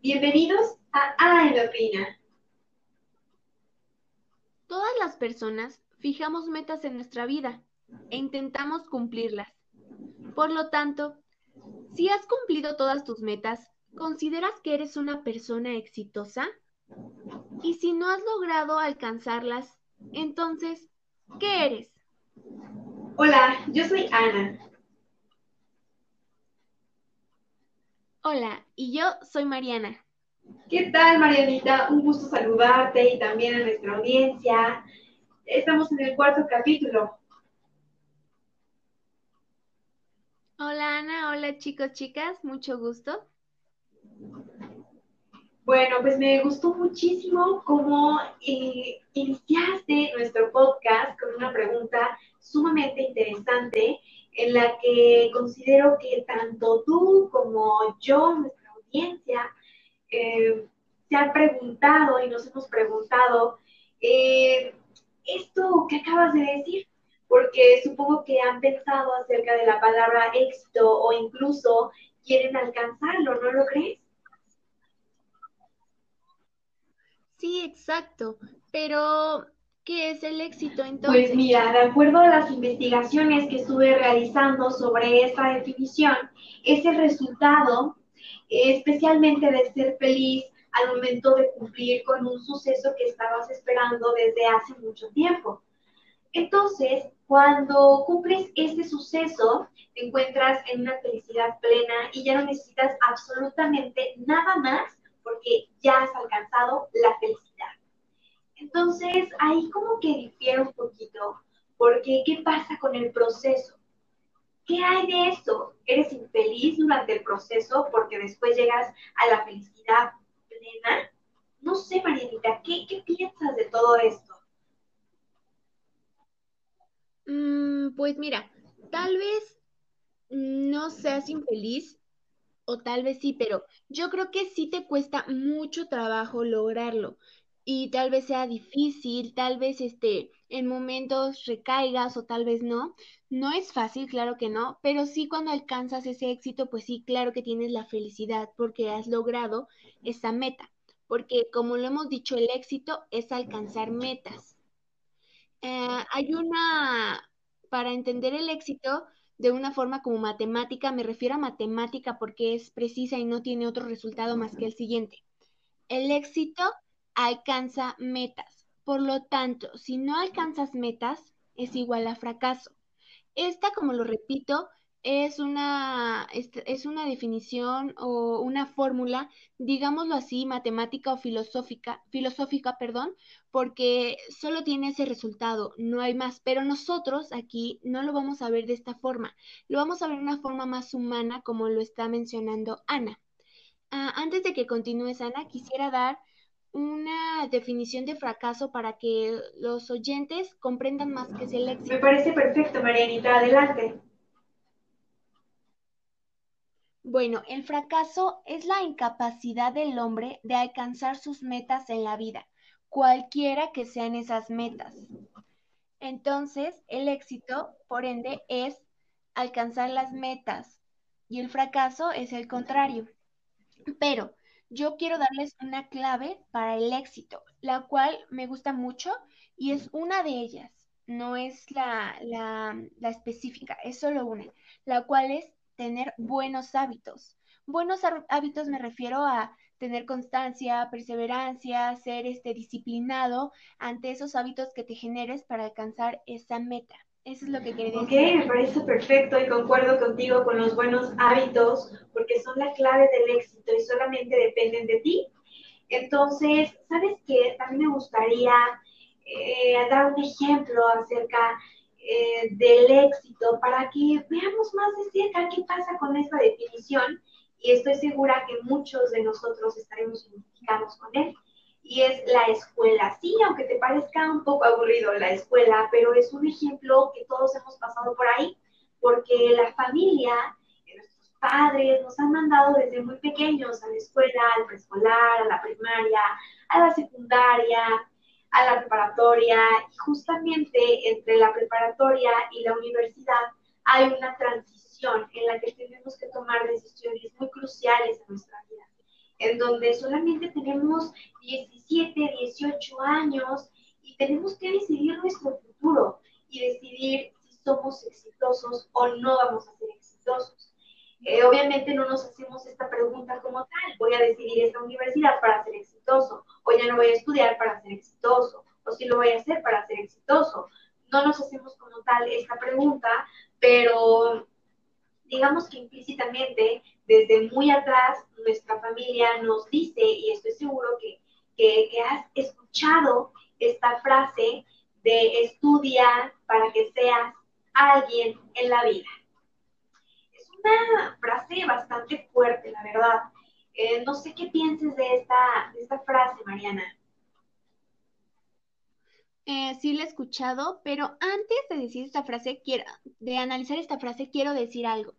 Bienvenidos a Ana en Opina. Todas las personas fijamos metas en nuestra vida e intentamos cumplirlas. Por lo tanto, si has cumplido todas tus metas, ¿consideras que eres una persona exitosa? Y si no has logrado alcanzarlas, entonces, ¿qué eres? Hola, yo soy Ana. Hola, y yo soy Mariana. ¿Qué tal, Marianita? Un gusto saludarte y también a nuestra audiencia. Estamos en el cuarto capítulo. Hola, Ana. Hola, chicos, chicas. Mucho gusto. Bueno, pues me gustó muchísimo cómo eh, iniciaste nuestro podcast con una pregunta sumamente interesante en la que considero que tanto tú como yo, nuestra audiencia, eh, se han preguntado y nos hemos preguntado eh, esto que acabas de decir, porque supongo que han pensado acerca de la palabra éxito o incluso quieren alcanzarlo, ¿no lo crees? Sí, exacto, pero ¿qué es el éxito entonces? Pues mira, de acuerdo a las investigaciones que estuve realizando sobre esta definición, es el resultado especialmente de ser feliz al momento de cumplir con un suceso que estabas esperando desde hace mucho tiempo. Entonces, cuando cumples este suceso, te encuentras en una felicidad plena y ya no necesitas absolutamente nada más porque ya has alcanzado la felicidad. Entonces, ahí como que difiere un poquito, porque ¿qué pasa con el proceso? ¿Qué hay de eso? ¿Eres infeliz durante el proceso porque después llegas a la felicidad plena? No sé, Marianita, ¿qué, qué piensas de todo esto? Mm, pues mira, tal vez no seas infeliz o tal vez sí, pero yo creo que sí te cuesta mucho trabajo lograrlo y tal vez sea difícil, tal vez este, en momentos recaigas o tal vez no. No es fácil, claro que no, pero sí cuando alcanzas ese éxito, pues sí, claro que tienes la felicidad porque has logrado esa meta. Porque como lo hemos dicho, el éxito es alcanzar metas. Eh, hay una, para entender el éxito de una forma como matemática, me refiero a matemática porque es precisa y no tiene otro resultado más que el siguiente. El éxito alcanza metas. Por lo tanto, si no alcanzas metas, es igual a fracaso. Esta, como lo repito, es una, es una definición o una fórmula, digámoslo así, matemática o filosófica, filosófica, perdón, porque solo tiene ese resultado, no hay más. Pero nosotros aquí no lo vamos a ver de esta forma, lo vamos a ver de una forma más humana, como lo está mencionando Ana. Ah, antes de que continúes, Ana, quisiera dar una definición de fracaso para que los oyentes comprendan más qué es el éxito. Me parece perfecto, Marianita. Adelante. Bueno, el fracaso es la incapacidad del hombre de alcanzar sus metas en la vida, cualquiera que sean esas metas. Entonces, el éxito, por ende, es alcanzar las metas y el fracaso es el contrario. Pero, yo quiero darles una clave para el éxito, la cual me gusta mucho y es una de ellas, no es la, la, específica, es solo una, la cual es tener buenos hábitos. Buenos hábitos me refiero a tener constancia, perseverancia, ser este disciplinado ante esos hábitos que te generes para alcanzar esa meta. Eso es lo que quería decir. Ok, me parece perfecto y concuerdo contigo con los buenos hábitos porque son la clave del éxito y solamente dependen de ti. Entonces, ¿sabes qué? También me gustaría eh, dar un ejemplo acerca eh, del éxito para que veamos más de cerca qué pasa con esta definición y estoy segura que muchos de nosotros estaremos identificados con él y es la escuela. Sí, aunque te parezca un poco aburrido la escuela, pero es un ejemplo que todos hemos pasado por ahí, porque la familia, nuestros padres nos han mandado desde muy pequeños a la escuela, al preescolar, a la primaria, a la secundaria, a la preparatoria, y justamente entre la preparatoria y la universidad hay una transición en la que tenemos que tomar decisiones muy cruciales en nuestra vida en donde solamente tenemos 17, 18 años y tenemos que decidir nuestro futuro y decidir si somos exitosos o no vamos a ser exitosos. Eh, obviamente no nos hacemos esta pregunta como tal, voy a decidir esta universidad para ser exitoso, o ya no voy a estudiar para ser exitoso, o si lo voy a hacer para ser exitoso. No nos hacemos como tal esta pregunta, pero digamos que implícitamente, desde muy atrás, nuestra familia nos dice, y estoy seguro que, que, has escuchado esta frase de estudia para que seas alguien en la vida. Es una frase bastante fuerte, la verdad. Eh, no sé qué pienses de esta, de esta frase, Mariana. Eh, sí la he escuchado, pero antes de decir esta frase, quiero, de analizar esta frase, quiero decir algo.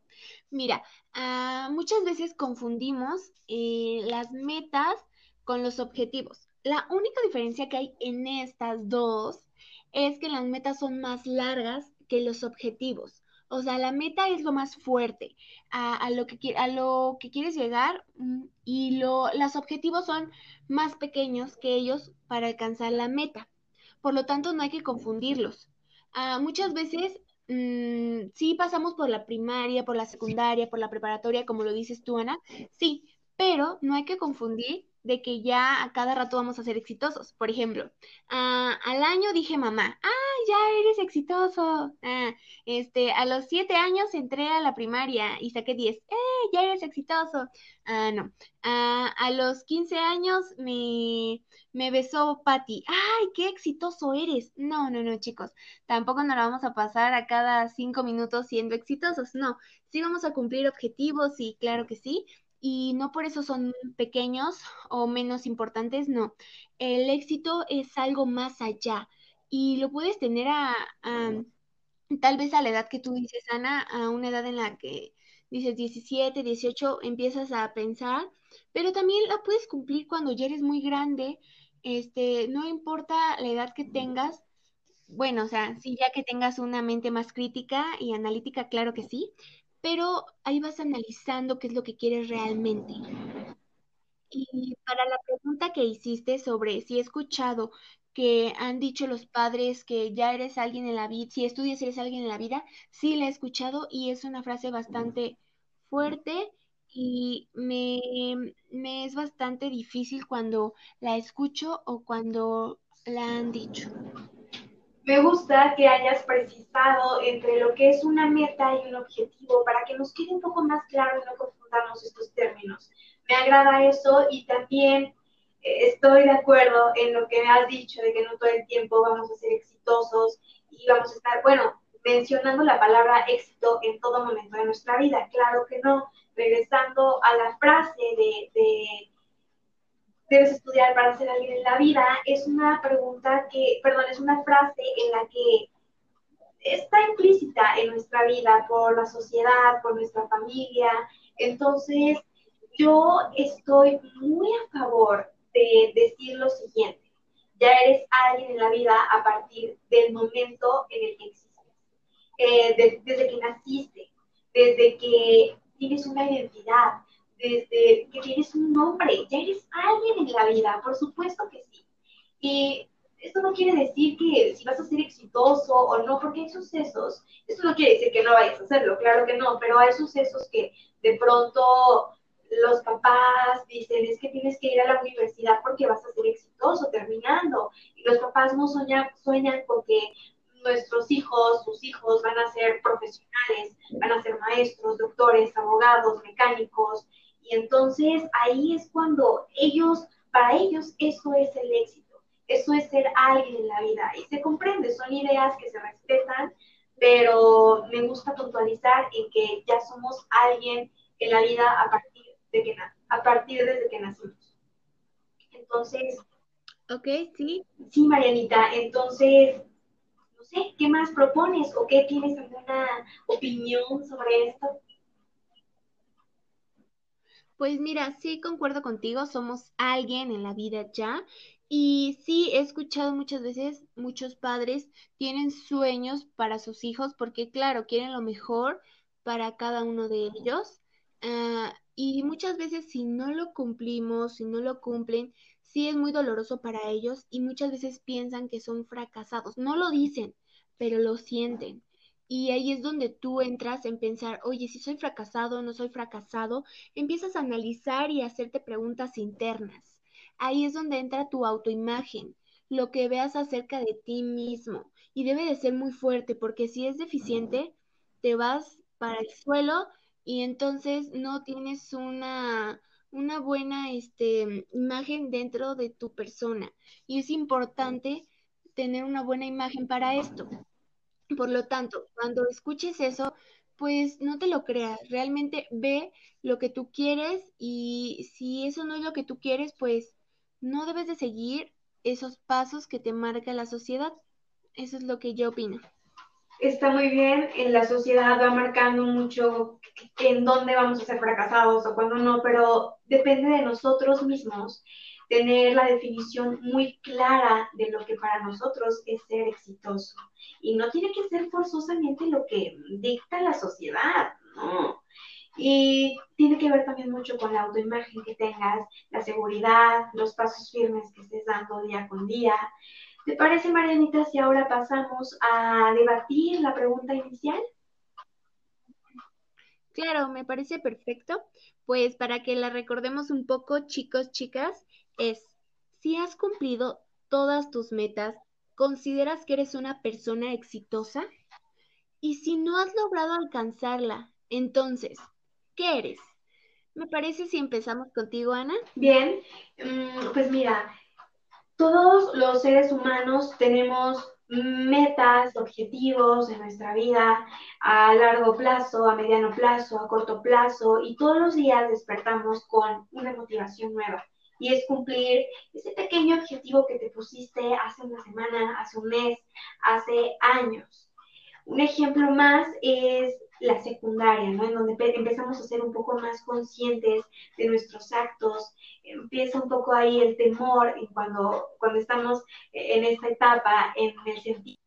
Mira, ah, muchas veces confundimos eh, las metas con los objetivos. La única diferencia que hay en estas dos es que las metas son más largas que los objetivos. O sea, la meta es lo más fuerte a, lo, que, a lo que quieres llegar mm, y lo, los objetivos son más pequeños que ellos para alcanzar la meta. Por lo tanto, no hay que confundirlos. Ah, muchas veces mm, sí pasamos por la primaria, por la secundaria, por la preparatoria, como lo dices tú, Ana, sí, pero no hay que confundir de que ya a cada rato vamos a ser exitosos. Por ejemplo, ah, al año dije mamá, ah, ya eres exitoso. Ah, este, a los siete años entré a la primaria y saqué diez, eh, ya eres exitoso. Ah, no. Ah, a los quince años me, me besó Patty. ¡Ay, qué exitoso eres! No, no, no, chicos. Tampoco nos lo vamos a pasar a cada cinco minutos siendo exitosos. No, sí vamos a cumplir objetivos y claro que sí, y no por eso son pequeños o menos importantes, no. El éxito es algo más allá y lo puedes tener a, tal vez a la edad que tú dices, Ana, a una edad en la que dices 17, 18, empiezas a pensar, pero también la puedes cumplir cuando ya eres muy grande, este, no importa la edad que tengas, bueno, o sea, sí, ya que tengas una mente más crítica y analítica, claro que sí, pero ahí vas analizando qué es lo que quieres realmente. Y para la pregunta que hiciste sobre si he escuchado que han dicho los padres que ya eres alguien en la vida, si estudias eres alguien en la vida, sí la he escuchado y es una frase bastante fuerte y me, me es bastante difícil cuando la escucho o cuando la han dicho. Me gusta que hayas precisado entre lo que es una meta y un objetivo para que nos quede un poco más claro y no confundamos estos términos. Me agrada eso y también eh, estoy de acuerdo en lo que me has dicho de que no todo el tiempo vamos a ser exitosos y vamos a estar, bueno, mencionando la palabra éxito en todo momento de nuestra vida. Claro que no. Regresando a la frase de debes estudiar para ser alguien en la vida, es una pregunta que, perdón, es una frase en la que está implícita en nuestra vida por la sociedad, por nuestra familia. Entonces, yo estoy muy a favor de decir lo siguiente. Ya eres alguien en la vida a partir del momento en el que existes. Eh, desde que naciste, desde que tienes una identidad, desde que tienes un nombre, ya eres alguien en la vida, por supuesto que sí. Y esto no quiere decir que si vas a ser exitoso o no, porque hay sucesos, esto no quiere decir que no vayas a hacerlo, claro que no, pero hay sucesos que de pronto los papás dicen, es que tienes que ir a la universidad porque vas a ser exitoso terminando. Y los papás no sueñan, sueñan con que nuestros hijos, sus hijos van a ser profesionales, van a ser maestros, doctores, abogados, mecánicos, y entonces ahí es cuando ellos, para ellos eso es el éxito, eso es ser alguien en la vida. Y se comprende, son ideas que se respetan, pero me gusta puntualizar en que ya somos alguien en la vida a partir de que a partir desde que nacimos. Entonces, ok, sí. Sí, Marianita, entonces, no sé, ¿qué más propones o qué tienes alguna opinión sobre esto? Pues mira, sí concuerdo contigo, somos alguien en la vida ya. Y sí, he escuchado muchas veces, muchos padres tienen sueños para sus hijos porque, claro, quieren lo mejor para cada uno de ellos. Ah, y muchas veces si no lo cumplimos, si no lo cumplen, sí es muy doloroso para ellos y muchas veces piensan que son fracasados. No lo dicen, pero lo sienten. Y ahí es donde tú entras en pensar, oye, si soy fracasado o no soy fracasado, empiezas a analizar y a hacerte preguntas internas. Ahí es donde entra tu autoimagen, lo que veas acerca de ti mismo. Y debe de ser muy fuerte, porque si es deficiente, te vas para el suelo y entonces no tienes una una buena este, imagen dentro de tu persona. Y es importante tener una buena imagen para esto. Por lo tanto, cuando escuches eso, pues no te lo creas, realmente ve lo que tú quieres y si eso no es lo que tú quieres, pues no debes de seguir esos pasos que te marca la sociedad. Eso es lo que yo opino está muy bien, en la sociedad va marcando mucho en dónde vamos a ser fracasados o cuándo no, pero depende de nosotros mismos tener la definición muy clara de lo que para nosotros es ser exitoso. Y no tiene que ser forzosamente lo que dicta la sociedad, no. Y tiene que ver también mucho con la autoimagen que tengas, la seguridad, los pasos firmes que estés dando día con día, ¿Te parece, Marianita, si ahora pasamos a debatir la pregunta inicial? Claro, me parece perfecto. Pues para que la recordemos un poco, chicos, chicas, es, si has cumplido todas tus metas, ¿consideras que eres una persona exitosa? Y si no has logrado alcanzarla, entonces, ¿qué eres? Me parece si empezamos contigo, Ana. Bien, mm, pues mira, todos los seres humanos tenemos metas, objetivos en nuestra vida a largo plazo, a mediano plazo, a corto plazo y todos los días despertamos con una motivación nueva y es cumplir ese pequeño objetivo que te pusiste hace una semana, hace un mes, hace años. Un ejemplo más es la secundaria, ¿no? En donde empezamos a ser un poco más conscientes de nuestros actos, empieza un poco ahí el temor cuando, cuando estamos en esta etapa, en el sentido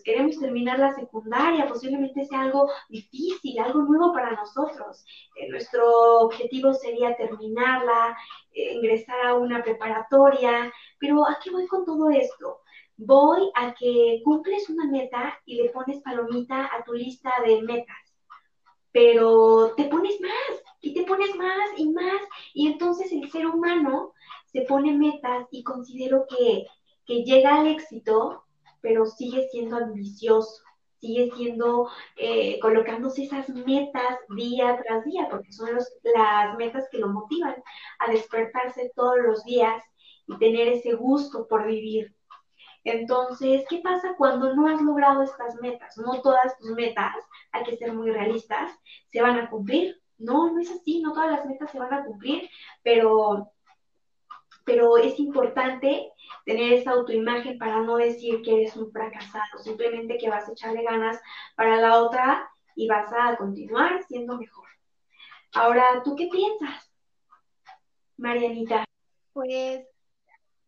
pues queremos terminar la secundaria, posiblemente sea algo difícil, algo nuevo para nosotros. Eh, nuestro objetivo sería terminarla, eh, ingresar a una preparatoria, pero ¿a qué voy con todo esto? Voy a que cumples una meta y le pones palomita a tu lista de metas, pero te pones más y te pones más y más y entonces el ser humano se pone metas y considero que, que llega al éxito, pero sigue siendo ambicioso, sigue siendo, eh, colocándose esas metas día tras día, porque son las metas que lo motivan a despertarse todos los días y tener ese gusto por vivir. Entonces, ¿qué pasa cuando no has logrado estas metas? No todas tus metas, hay que ser muy realistas, se van a cumplir. No, no es así, no todas las metas se van a cumplir, pero, pero es importante tener esa autoimagen para no decir que eres un fracasado, simplemente que vas a echarle ganas para la otra y vas a continuar siendo mejor. Ahora, ¿tú qué piensas, Marianita? Pues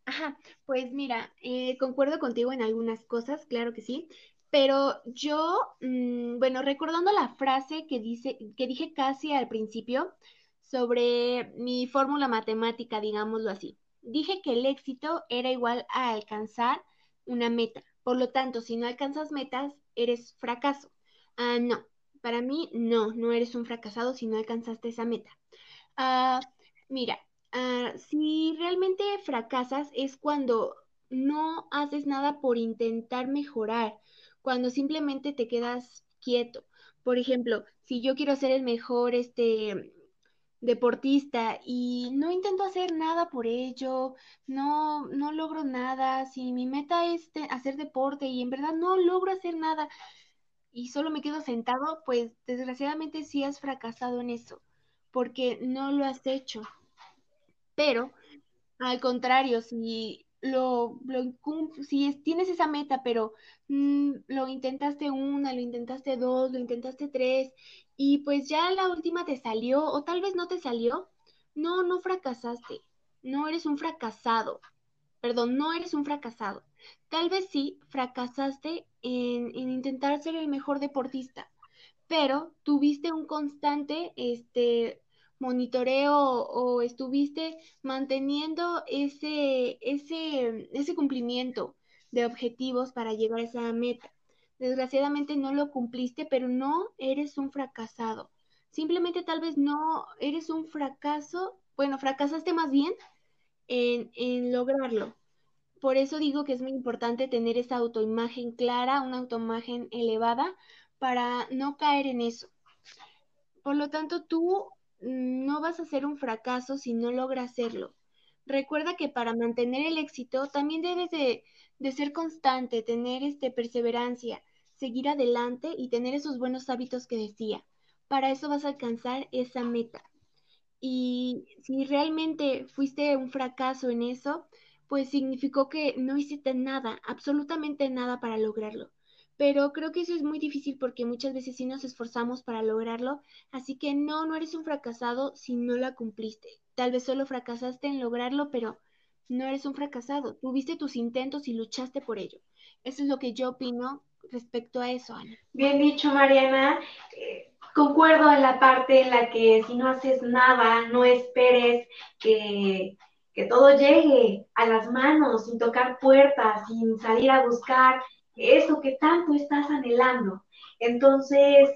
Ajá, pues mira, eh, concuerdo contigo en algunas cosas, claro que sí, pero yo, mm, bueno, recordando la frase que dice, que dije casi al principio sobre mi fórmula matemática, digámoslo así, dije que el éxito era igual a alcanzar una meta. Por lo tanto, si no alcanzas metas, eres fracaso. Ah, no, para mí no, no eres un fracasado si no alcanzaste esa meta. Ah, mira, Ah, si realmente fracasas es cuando no haces nada por intentar mejorar, cuando simplemente te quedas quieto. Por ejemplo, si yo quiero ser el mejor este deportista y no intento hacer nada por ello, no no logro nada, si mi meta es hacer deporte y en verdad no logro hacer nada y solo me quedo sentado, pues desgraciadamente sí has fracasado en eso, porque no lo has hecho. Pero, al contrario, si lo, lo si tienes esa meta, pero mm, lo intentaste una, lo intentaste dos, lo intentaste tres, y pues ya la última te salió, o tal vez no te salió, no, no fracasaste, no eres un fracasado, perdón, no eres un fracasado. Tal vez sí fracasaste en intentar ser el mejor deportista, pero tuviste un constante este, monitoreo o estuviste manteniendo ese, ese, ese cumplimiento de objetivos para llegar a esa meta. Desgraciadamente no lo cumpliste, pero no eres un fracasado. Simplemente tal vez no eres un fracaso, bueno, fracasaste más bien en, en lograrlo. Por eso digo que es muy importante tener esa autoimagen clara, una autoimagen elevada, para no caer en eso. Por lo tanto, tú no vas a ser un fracaso si no logras hacerlo. Recuerda que para mantener el éxito también debes de, ser constante, tener este, perseverancia, seguir adelante y tener esos buenos hábitos que decía. Para eso vas a alcanzar esa meta. Y si realmente fuiste un fracaso en eso, pues significó que no hiciste nada, absolutamente nada para lograrlo. Pero creo que eso es muy difícil porque muchas veces sí nos esforzamos para lograrlo, así que no, no eres un fracasado si no la cumpliste. Tal vez solo fracasaste en lograrlo, pero no eres un fracasado. Tuviste tus intentos y luchaste por ello. Eso es lo que yo opino respecto a eso, Ana. Bien dicho, Mariana. Eh, concuerdo en la parte en la que si no haces nada, no esperes que que todo llegue a las manos, sin tocar puertas, sin salir a buscar eso que tanto estás anhelando. Entonces,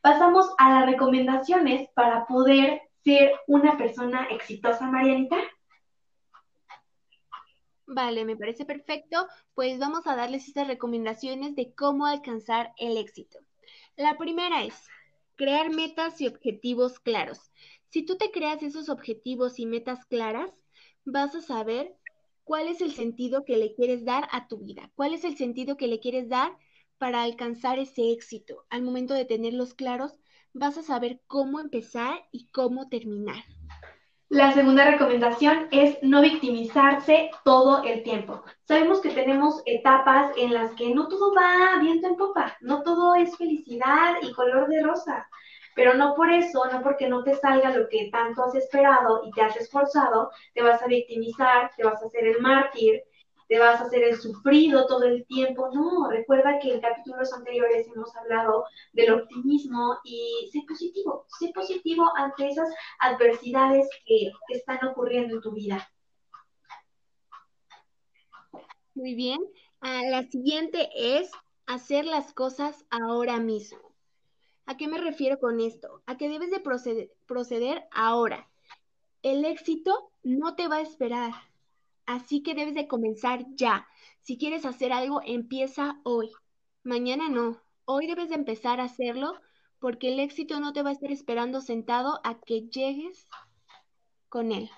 pasamos a las recomendaciones para poder ser una persona exitosa, Marianita. Vale, me parece perfecto. Pues vamos a darles estas recomendaciones de cómo alcanzar el éxito. La primera es crear metas y objetivos claros. Si tú te creas esos objetivos y metas claras, vas a saber cuál es el sentido que le quieres dar a tu vida, cuál es el sentido que le quieres dar para alcanzar ese éxito. Al momento de tenerlos claros, vas a saber cómo empezar y cómo terminar. La segunda recomendación es no victimizarse todo el tiempo. Sabemos que tenemos etapas en las que no todo va viento en popa, no todo es felicidad y color de rosa. Pero no por eso, no porque no te salga lo que tanto has esperado y te has esforzado, te vas a victimizar, te vas a hacer el mártir, te vas a hacer el sufrido todo el tiempo. No, recuerda que en capítulos anteriores hemos hablado del optimismo y sé positivo, sé positivo ante esas adversidades que, están ocurriendo en tu vida. Muy bien. Ah, la siguiente es hacer las cosas ahora mismo. ¿A qué me refiero con esto? A que debes de proceder, ahora. El éxito no te va a esperar, así que debes de comenzar ya. Si quieres hacer algo, empieza hoy. Mañana no. Hoy debes de empezar a hacerlo porque el éxito no te va a estar esperando sentado a que llegues con él.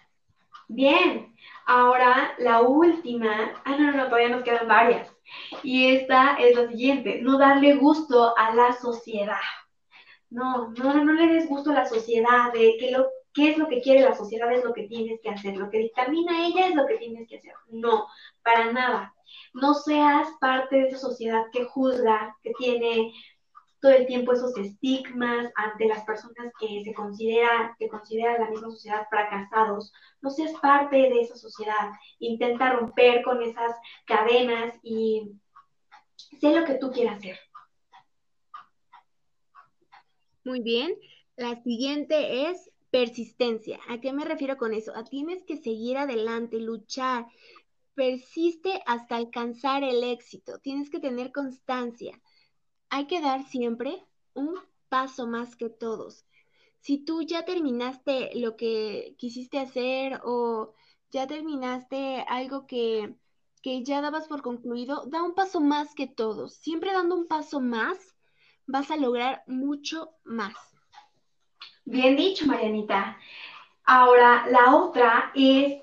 Bien, ahora la última. Ah, no, no, todavía nos quedan varias. Y esta es la siguiente, no darle gusto a la sociedad. No, no, no le des gusto a la sociedad de que lo, qué es lo que quiere la sociedad es lo que tienes que hacer, lo que dictamina ella es lo que tienes que hacer. No, para nada. No seas parte de esa sociedad que juzga, que tiene todo el tiempo esos estigmas ante las personas que se consideran, que consideran la misma sociedad fracasados. No seas parte de esa sociedad. Intenta romper con esas cadenas y sé lo que tú quieras hacer. Muy bien. La siguiente es persistencia. ¿A qué me refiero con eso? A tienes que seguir adelante, luchar. Persiste hasta alcanzar el éxito. Tienes que tener constancia. Hay que dar siempre un paso más que todos. Si tú ya terminaste lo que quisiste hacer o ya terminaste algo que, que ya dabas por concluido, da un paso más que todos. Siempre dando un paso más vas a lograr mucho más. Bien dicho, Marianita. Ahora, la otra es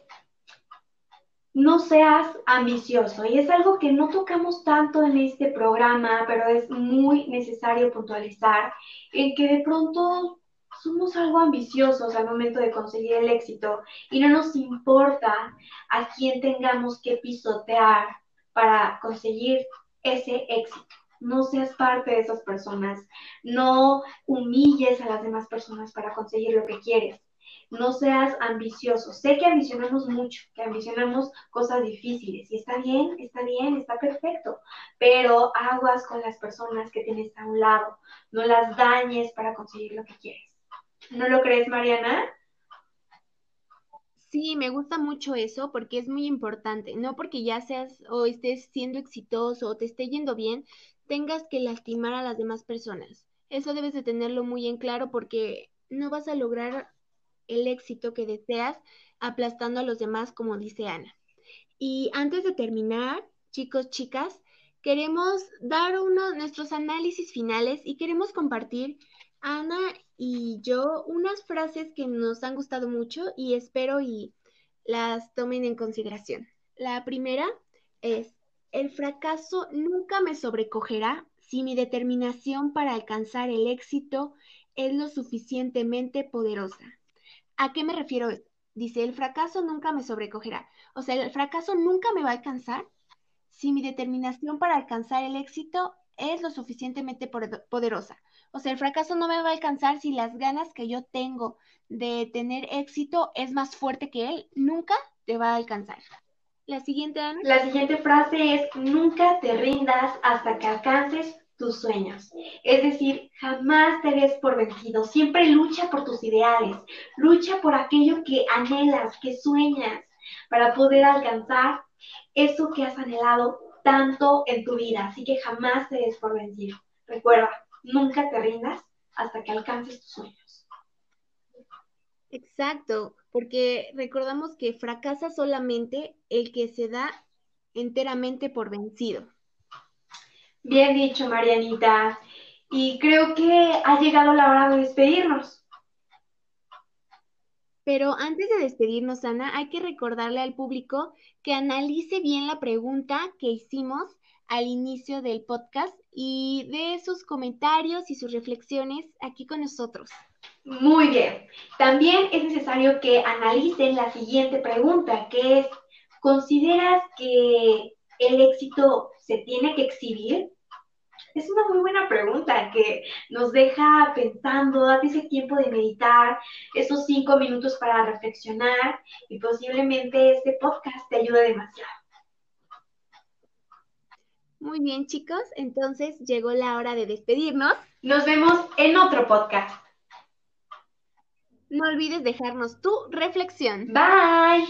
no seas ambicioso. Y es algo que no tocamos tanto en este programa, pero es muy necesario puntualizar en que de pronto somos algo ambiciosos al momento de conseguir el éxito y no nos importa a quién tengamos que pisotear para conseguir ese éxito no seas parte de esas personas, no humilles a las demás personas para conseguir lo que quieres. no seas ambicioso. Sé que ambicionamos mucho, que ambicionamos cosas difíciles y está bien, está bien, está perfecto, pero aguas con las personas que tienes a un lado, no las dañes para conseguir lo que quieres. ¿No lo crees, Mariana? Sí, me gusta mucho eso porque es muy importante. No porque ya seas o estés siendo exitoso o te esté yendo bien, tengas que lastimar a las demás personas. Eso debes de tenerlo muy en claro porque no vas a lograr el éxito que deseas aplastando a los demás, como dice Ana. Y antes de terminar, chicos, chicas, queremos dar uno nuestros análisis finales y queremos compartir Ana y yo unas frases que nos han gustado mucho y espero y las tomen en consideración. La primera es, el fracaso nunca me sobrecogerá si mi determinación para alcanzar el éxito es lo suficientemente poderosa. ¿A qué me refiero? Dice, el fracaso nunca me sobrecogerá. O sea, el fracaso nunca me va a alcanzar si mi determinación para alcanzar el éxito es lo suficientemente poderosa. O sea, el fracaso no me va a alcanzar si las ganas que yo tengo de tener éxito es más fuerte que él. Nunca te va a alcanzar. La siguiente, frase es, nunca te rindas hasta que alcances tus sueños. Es decir, jamás te des por vencido. Siempre lucha por tus ideales. Lucha por aquello que anhelas, que sueñas, para poder alcanzar eso que has anhelado tanto en tu vida. Así que jamás te des por vencido. Recuerda, nunca te rindas hasta que alcances tus sueños. Exacto, porque recordamos que fracasa solamente el que se da enteramente por vencido. Bien dicho, Marianita. Y creo que ha llegado la hora de despedirnos. Pero antes de despedirnos, Ana, hay que recordarle al público que analice bien la pregunta que hicimos al inicio del podcast y de sus comentarios y sus reflexiones aquí con nosotros. Muy bien. También es necesario que analicen la siguiente pregunta, que es, ¿consideras que el éxito se tiene que exhibir? Es una muy buena pregunta que nos deja pensando, date ese tiempo de meditar, esos cinco minutos para reflexionar y posiblemente este podcast te ayude demasiado. Muy bien, chicos, entonces llegó la hora de despedirnos. Nos vemos en otro podcast. No olvides dejarnos tu reflexión. Bye.